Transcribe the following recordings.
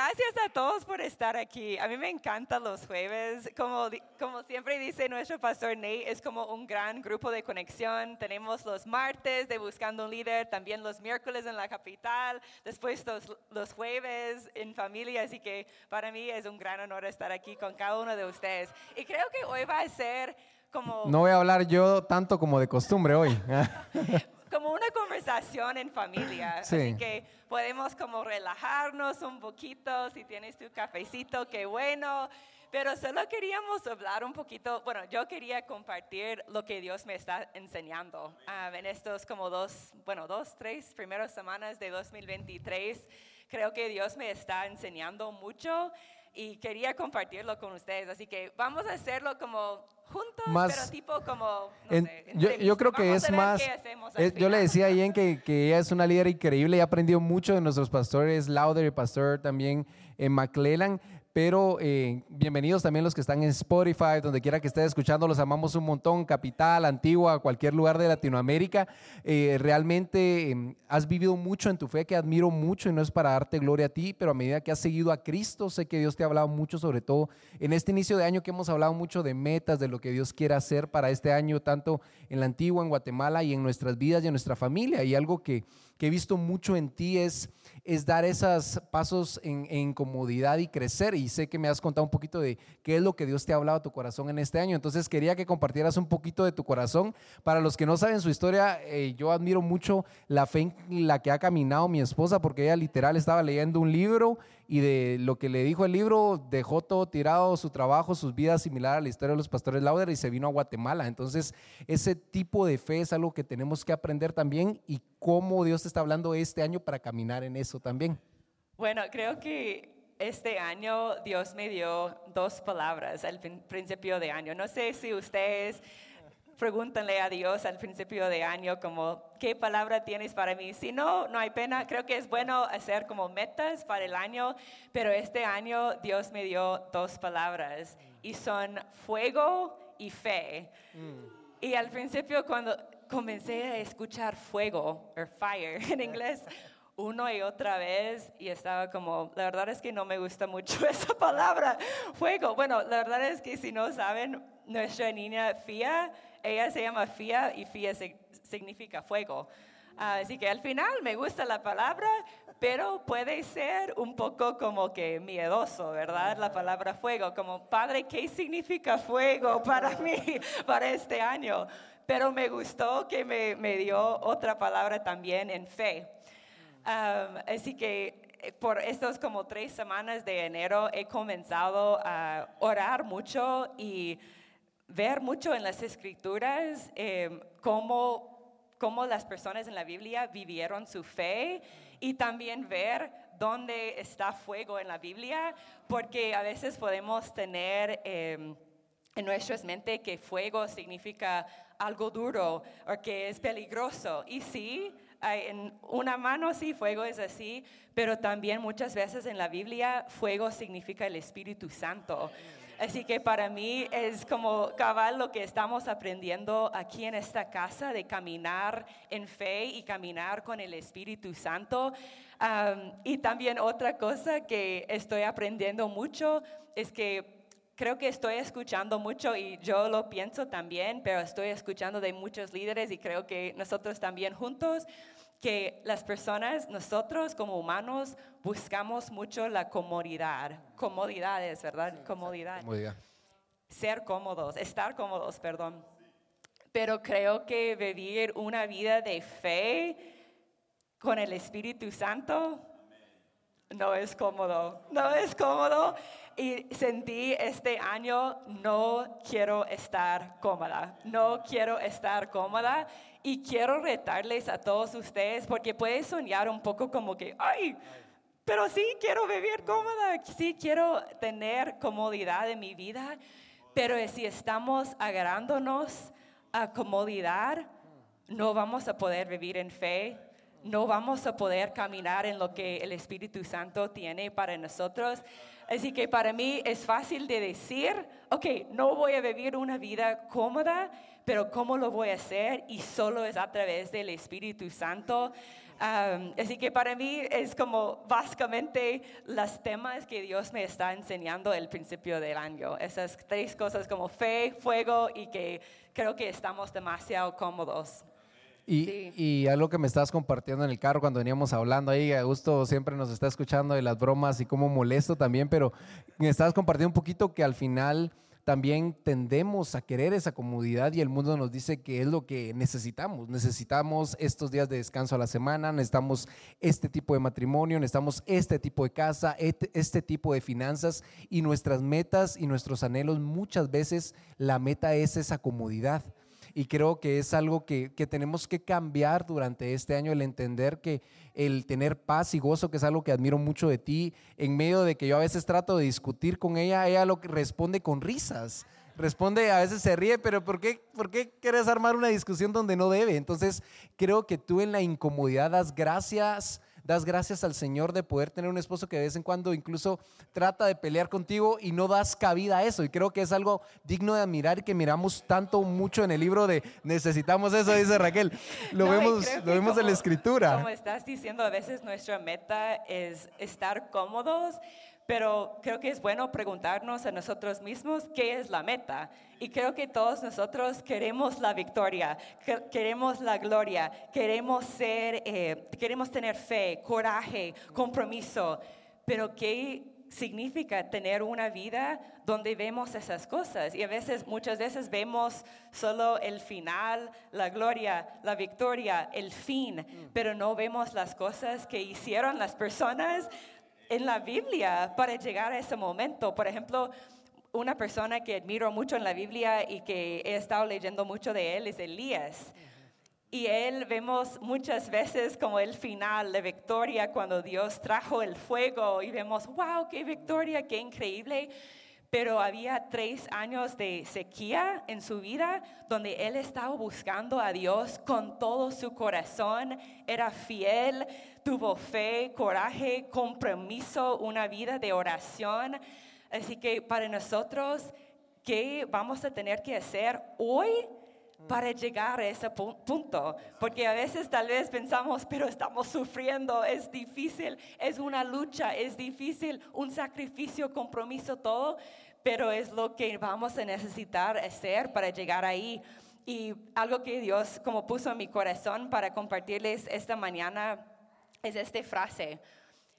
gracias a todos por estar aquí. A mí me encantan los jueves. Como, como siempre dice nuestro pastor Nate, es como un gran grupo de conexión. Tenemos los martes de Buscando un Líder, también los miércoles en la capital, después los, los jueves en familia. Así que para mí es un gran honor estar aquí con cada uno de ustedes. Y creo que hoy va a ser como... No voy a hablar yo tanto como de costumbre hoy. como una conversación en familia. Así que podemos como relajarnos un poquito. Si tienes tu cafecito, qué bueno. Pero solo queríamos hablar un poquito, bueno, yo quería compartir lo que Dios me está enseñando ah, en estos como dos, bueno, dos, tres primeras semanas de 2023. Creo que Dios me está enseñando mucho y quería compartirlo con ustedes. Así que vamos a hacerlo como juntos, pero tipo como... No sé, yo, yo, creo que es más... yo le decía a Ian que, que, ella es una líder increíble y ha aprendido mucho de nuestros pastores, Lauder y pastor también en McClellan, pero eh, bienvenidos también los que están en Spotify, donde quiera que estén escuchando, los amamos un montón, Capital, Antigua, cualquier lugar de Latinoamérica. Eh, realmente em, has vivido mucho en tu fe, que admiro mucho y no es para darte gloria a ti, pero a medida que has seguido a Cristo, sé que Dios te ha hablado mucho, sobre todo en este inicio de año que hemos hablado mucho de metas, de lo que Dios quiere hacer para este año, tanto en la Antigua, en Guatemala y en nuestras vidas y en nuestra familia. Y algo que, que he visto mucho en ti es es dar esos pasos en, comodidad y crecer. Y sé que me has contado un poquito de qué es lo que Dios te ha hablado a tu corazón en este año. Entonces quería que compartieras un poquito de tu corazón. Para los que no saben su historia, eh, yo admiro mucho la fe en la que ha caminado mi esposa, porque ella literal estaba leyendo un libro y de lo que le dijo el libro, dejó todo tirado, su trabajo, sus vidas similar a la historia de los pastores Lauder y se vino a Guatemala. Entonces, ese tipo de fe es algo que tenemos que aprender también y cómo Dios está hablando este año para caminar en eso también. Bueno, creo que este año Dios me dio dos palabras al principio de año. No sé si ustedes pregúntenle a Dios al principio de año como, ¿qué palabra tienes para mí? Si no, no hay pena. Creo que es bueno hacer como metas para el año, pero este año Dios me dio dos palabras y son fuego y fe. Mm. Y al principio cuando comencé a escuchar fuego, o fire en inglés, uno y otra vez y estaba como, la verdad es que no me gusta mucho esa palabra, fuego. Bueno, la verdad es que si no saben, nuestra niña Fia ella se llama Fia y Fia significa fuego. así que al final me gusta la palabra, pero puede ser un poco como que miedoso, ¿verdad? La palabra fuego, como Padre, ¿qué significa fuego para mí, para este año? Pero me gustó que me, me dio otra palabra también en fe. así que eh, por estas como tres semanas de enero he comenzado a orar mucho y ver mucho en las escrituras em, cómo, cómo las personas en la Biblia vivieron su fe y también ver dónde está fuego en la Biblia, porque a veces podemos tener em, en nuestras mentes que fuego significa algo duro o que es peligroso. Y sí, en una mano sí, fuego es así, pero también muchas veces en la Biblia fuego significa el Espíritu Santo. Así que para mí es como cabal lo que estamos aprendiendo aquí en esta casa de caminar en fe y caminar con el Espíritu Santo. y también otra cosa que estoy aprendiendo mucho es que creo que estoy escuchando mucho y yo lo pienso también, pero estoy escuchando de muchos líderes y creo que nosotros también juntos que las personas, nosotros como humanos, buscamos mucho la comodidad. Comodidades, ¿verdad? comodidad. Ser cómodos, estar cómodos, perdón. Pero creo que vivir una vida de fe con el Espíritu Santo no es cómodo, no es cómodo. Y sentí este año, no quiero estar cómoda, no quiero estar cómoda. Y quiero retarles a todos ustedes porque puede soñar un poco como que, ay, pero sí quiero vivir cómoda, sí quiero tener comodidad en mi vida, pero si estamos agarrándonos a comodidad, no vamos a poder vivir en fe, no vamos a poder caminar en lo que el Espíritu Santo tiene para nosotros. Así que para mí es fácil de decir, ok, no voy a vivir una vida cómoda, pero ¿cómo lo voy a hacer? Y solo es a través del Espíritu Santo. así que para mí es como básicamente los temas que Dios me está enseñando el principio del año. Esas tres cosas como fe, fuego y que creo que estamos demasiado cómodos. Y, y, algo que me estabas compartiendo en el carro cuando veníamos hablando ahí, Augusto siempre nos está escuchando de las bromas y cómo molesto también, pero me estabas compartiendo un poquito que al final también tendemos a querer esa comodidad y el mundo nos dice que es lo que necesitamos. Necesitamos estos días de descanso a la semana, necesitamos este tipo de matrimonio, necesitamos este tipo de casa, este, este tipo de finanzas y nuestras metas y nuestros anhelos muchas veces la meta es esa comodidad y creo que es algo que, tenemos que cambiar durante este año, el entender que el tener paz y gozo, que es algo que admiro mucho de ti, en medio de que yo a veces trato de discutir con ella, ella lo que responde con risas. Responde, a veces se ríe, pero ¿por qué, ¿por qué quieres armar una discusión donde no debe? Entonces, creo que tú en la incomodidad das gracias das gracias al Señor de poder tener un esposo que de vez en cuando incluso trata de pelear contigo y no das cabida a eso. Y creo que es algo digno de admirar y que miramos tanto, mucho en el libro de necesitamos eso, dice Raquel. Lo vemos, lo vemos en la escritura. Como estás diciendo, a veces nuestra meta es estar cómodos pero creo que es bueno preguntarnos a nosotros mismos qué es la meta. Y creo que todos nosotros queremos la victoria, queremos la gloria, queremos ser, eh, queremos tener fe, coraje, compromiso. Pero ¿qué significa tener una vida donde vemos esas cosas? Y a veces, muchas veces vemos solo el final, la gloria, la victoria, el fin, pero no vemos las cosas que hicieron las personas en la Biblia para llegar a ese momento. Por ejemplo, una persona que admiro mucho en la Biblia y que he estado leyendo mucho de él es Elías. Y él vemos muchas veces como el final de victoria cuando Dios trajo el fuego y vemos, wow, qué victoria, qué increíble. Pero había tres años de sequía en su vida donde él estaba buscando a Dios con todo su corazón, era fiel, tuvo fe, coraje, compromiso, una vida de oración. Así que para nosotros, ¿qué vamos a tener que hacer hoy? para llegar a ese punto, porque a veces tal vez pensamos, pero estamos sufriendo, es difícil, es una lucha, es difícil, un sacrificio, compromiso, todo, pero es lo que vamos a necesitar hacer para llegar ahí. Y algo que Dios como puso en mi corazón para compartirles esta mañana es esta frase.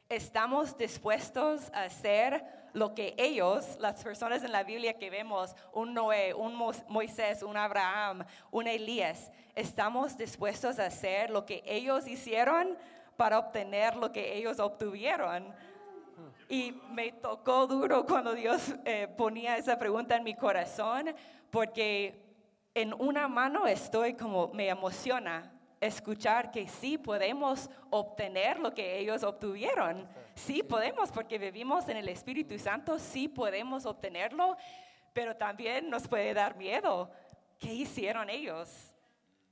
Estamos dispuestos a hacer lo que ellos, las personas en la Biblia que vemos, un Noé, un Moisés, un Abraham, un Elías, estamos dispuestos a hacer lo que ellos hicieron para obtener lo que ellos obtuvieron. Y me tocó duro cuando Dios eh, ponía esa pregunta en mi corazón, porque en una mano estoy como, me emociona escuchar que sí podemos obtener lo que ellos obtuvieron. Sí podemos, porque vivimos en el Espíritu Santo, sí podemos obtenerlo, pero también nos puede dar miedo. ¿Qué hicieron ellos?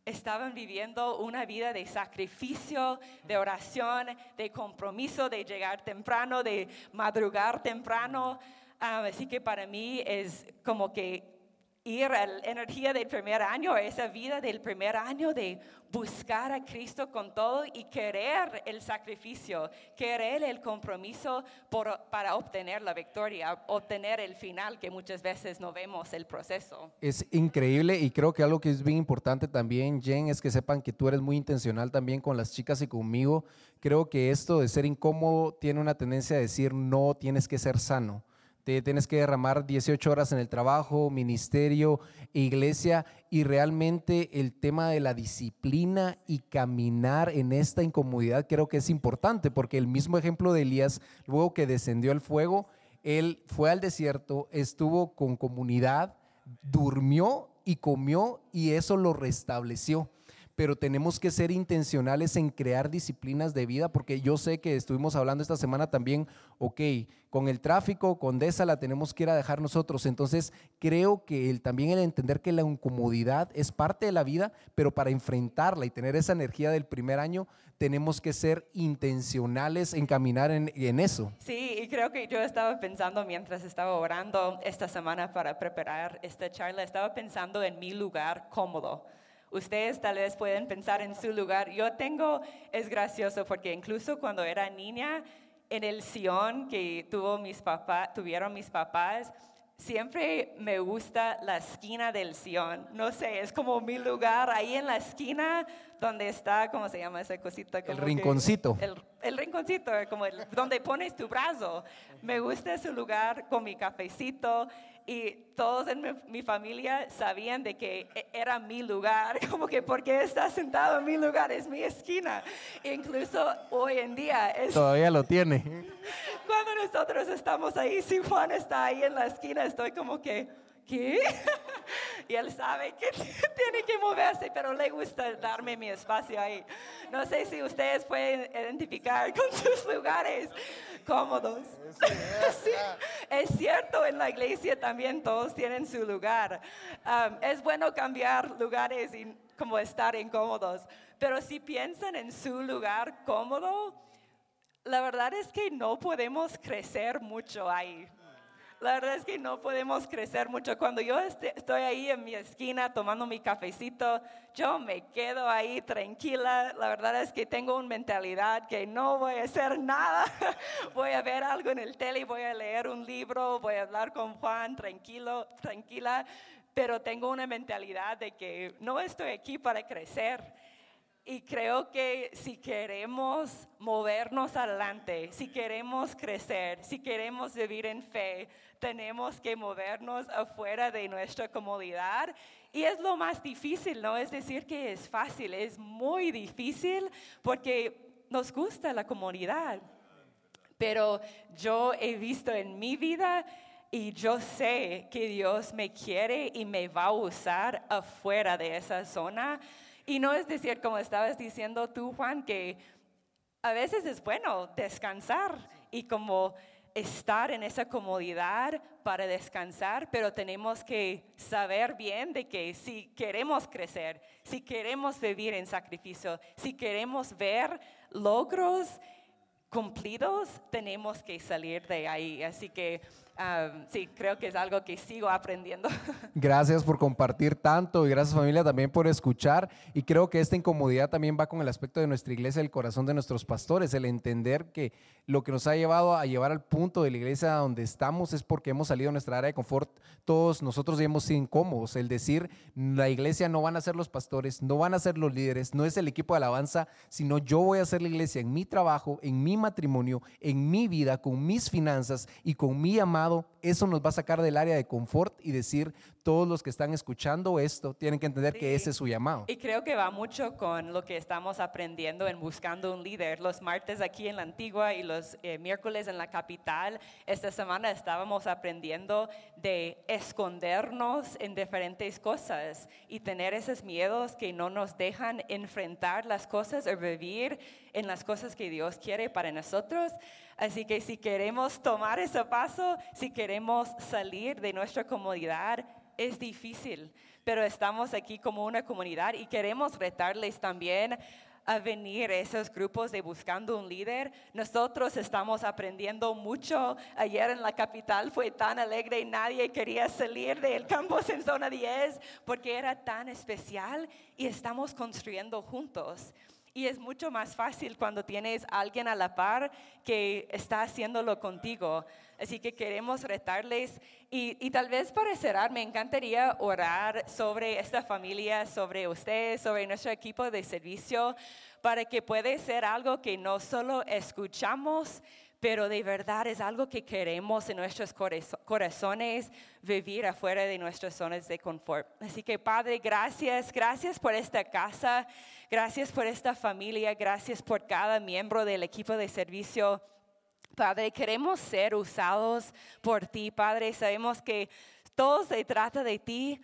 Estaban viviendo una vida de sacrificio, de oración, de compromiso, de llegar temprano, de madrugar temprano. Ah, así que para mí es como que ir a la energía del primer año, esa vida del primer año de buscar a Cristo con todo y querer el sacrificio, querer el compromiso para obtener la victoria, obtener el final que muchas veces no vemos el proceso. Es increíble y creo que algo que es bien importante también, Jen, es que sepan que tú eres muy intencional también con las chicas y conmigo. Creo que esto de ser incómodo tiene una tendencia a decir no, tienes que ser sano tienes que derramar 18 horas en el trabajo, ministerio, iglesia y realmente el tema de la disciplina y caminar en esta incomodidad creo que es importante porque el mismo ejemplo de Elías, luego que descendió el fuego, él fue al desierto, estuvo con comunidad, durmió y comió y eso lo restableció. Pero tenemos que ser intencionales en crear disciplinas de vida, porque yo sé que estuvimos hablando esta semana también, ok, con el tráfico, con DESA la tenemos que ir a dejar nosotros. Entonces, creo que el, también el entender que la incomodidad es parte de la vida, pero para enfrentarla y tener esa energía del primer año, tenemos que ser intencionales en caminar en, en, eso. Sí, y creo que yo estaba pensando mientras estaba orando esta semana para preparar esta charla, estaba pensando en mi lugar cómodo. Ustedes tal vez pueden pensar en su lugar. Yo tengo, es gracioso porque incluso cuando era niña, en el Sion que tuvo mis papás, tuvieron mis papás, siempre me gusta la esquina del Sion. No sé, es como mi lugar ahí en la esquina donde está, ¿cómo se llama esa cosita? el rinconcito. el, rinconcito, como el, donde pones tu brazo. Me gusta ese lugar con mi cafecito y todos en mi, familia sabían de que e, era mi lugar, como que porque está sentado en mi lugar, es mi esquina. Incluso hoy en día es... Todavía lo tiene. Cuando nosotros estamos ahí, si Juan está ahí en la esquina, estoy como que ¿qué? y él sabe que tiene que moverse, pero le gusta darme mi espacio ahí. No sé si ustedes pueden identificar con sus lugares cómodos. sí, es cierto, en la iglesia también todos tienen su lugar. Um, es bueno cambiar lugares y como estar incómodos, pero si piensan en su lugar cómodo, la verdad es que no podemos crecer mucho ahí. La verdad es que no podemos crecer mucho. Cuando yo este, estoy ahí en mi esquina tomando mi cafecito, yo me quedo ahí tranquila. La verdad es que tengo una mentalidad que no voy a hacer nada. Voy a ver algo en el tele, voy a leer un libro, voy a hablar con Juan tranquilo, tranquila. Pero tengo una mentalidad de que no estoy aquí para crecer. Y creo que si queremos movernos adelante, si queremos crecer, si queremos vivir en fe, tenemos que movernos afuera de nuestra comodidad. Y es lo más difícil, no es decir que es fácil, es muy difícil porque nos gusta la comunidad. Pero yo he visto en mi vida y yo sé que Dios me quiere y me va a usar afuera de esa zona. Y no es decir, como estabas diciendo tú, Juan, que a veces es bueno descansar y como estar en esa comodidad para descansar, pero tenemos que saber bien de que si queremos crecer, si queremos vivir en sacrificio, si queremos ver logros cumplidos, tenemos que salir de ahí. Así que sí, creo que es algo que sigo aprendiendo. Gracias por compartir tanto y gracias familia también por escuchar. Y creo que esta incomodidad también va con el aspecto de nuestra iglesia, el corazón de nuestros pastores, el entender que lo que nos ha llevado a llevar al punto de la iglesia donde estamos es porque hemos salido de nuestra área de confort. Todos nosotros hemos sido incómodos. El decir, la iglesia no van a ser los pastores, no van a ser los líderes, no es el equipo de alabanza, sino yo voy a ser la iglesia en mi trabajo, en mi matrimonio, en mi vida, con mis finanzas y con mi amado eso nos va a sacar del área de confort y decir, todos los que están escuchando esto tienen que entender que ese es su llamado. Y creo que va mucho con lo que estamos aprendiendo en Buscando un Líder. Los martes aquí en la Antigua y los eh, miércoles en la capital, esta semana estábamos aprendiendo de escondernos en diferentes cosas y tener esos miedos que no nos dejan enfrentar las cosas o vivir en las cosas que Dios quiere para nosotros. Así que si queremos tomar ese paso, si queremos salir de nuestra comodidad, es difícil, pero estamos aquí como una comunidad y queremos retarles también a venir a esos grupos de buscando un líder. Nosotros estamos aprendiendo mucho. Ayer en la capital fue tan alegre y nadie quería salir del campus en zona 10 porque era tan especial y estamos construyendo juntos. Y es mucho más fácil cuando tienes a alguien a la par que está haciéndolo contigo. Así que queremos retarles y, y, tal vez para cerrar, me encantaría orar sobre esta familia, sobre ustedes, sobre nuestro equipo de servicio, para que pueda ser algo que no solo escuchamos, pero de verdad es algo que queremos en nuestros corazones vivir afuera de nuestras zonas de confort. Así que Padre, gracias, gracias por esta casa, gracias por esta familia, gracias por cada miembro del equipo de servicio. Padre, queremos ser usados por ti, Padre. Sabemos que todo se trata de ti,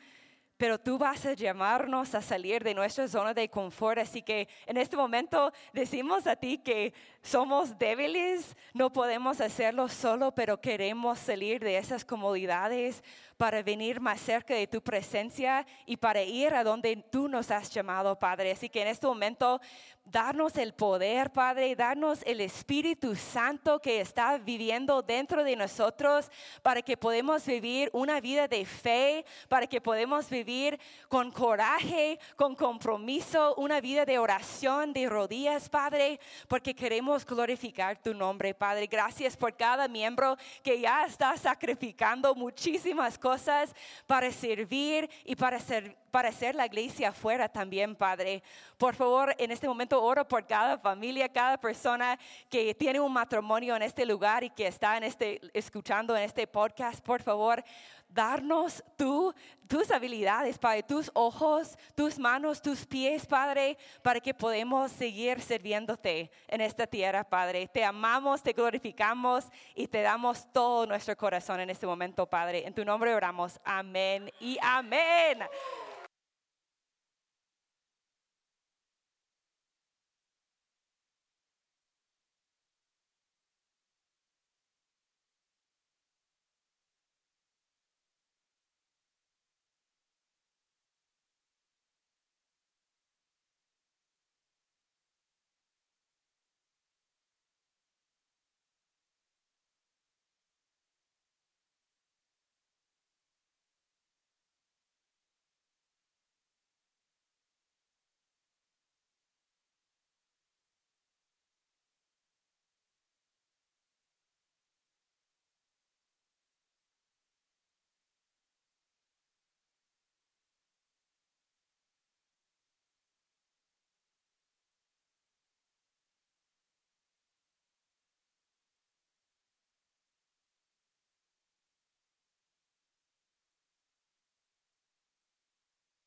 pero tú vas a llamarnos a salir de nuestra zona de confort. Así que en este momento decimos a ti que somos débiles, no podemos hacerlo solo, pero queremos salir de esas comodidades para venir más cerca de tu presencia y para ir a donde tú nos has llamado, Padre. Así que en este momento, darnos el poder, Padre, darnos el Espíritu Santo que está viviendo dentro de nosotros para que podamos vivir una vida de fe, para que podamos vivir con coraje, con compromiso, una vida de oración, de rodillas, Padre, porque queremos glorificar tu nombre, Padre. Gracias por cada miembro que ya está sacrificando muchísimas cosas para servir y para, ser, para hacer la iglesia afuera también, Padre. Por favor, en este momento oro por cada familia, cada persona que tiene un matrimonio en este lugar y que está en este, escuchando en este podcast. Por favor, darnos tú, tus habilidades, Padre, tus ojos, tus manos, tus pies, Padre, para que podamos seguir sirviéndote en esta tierra, Padre. Te amamos, te glorificamos y te damos todo nuestro corazón en este momento, Padre. En tu nombre oramos. Amén y amén.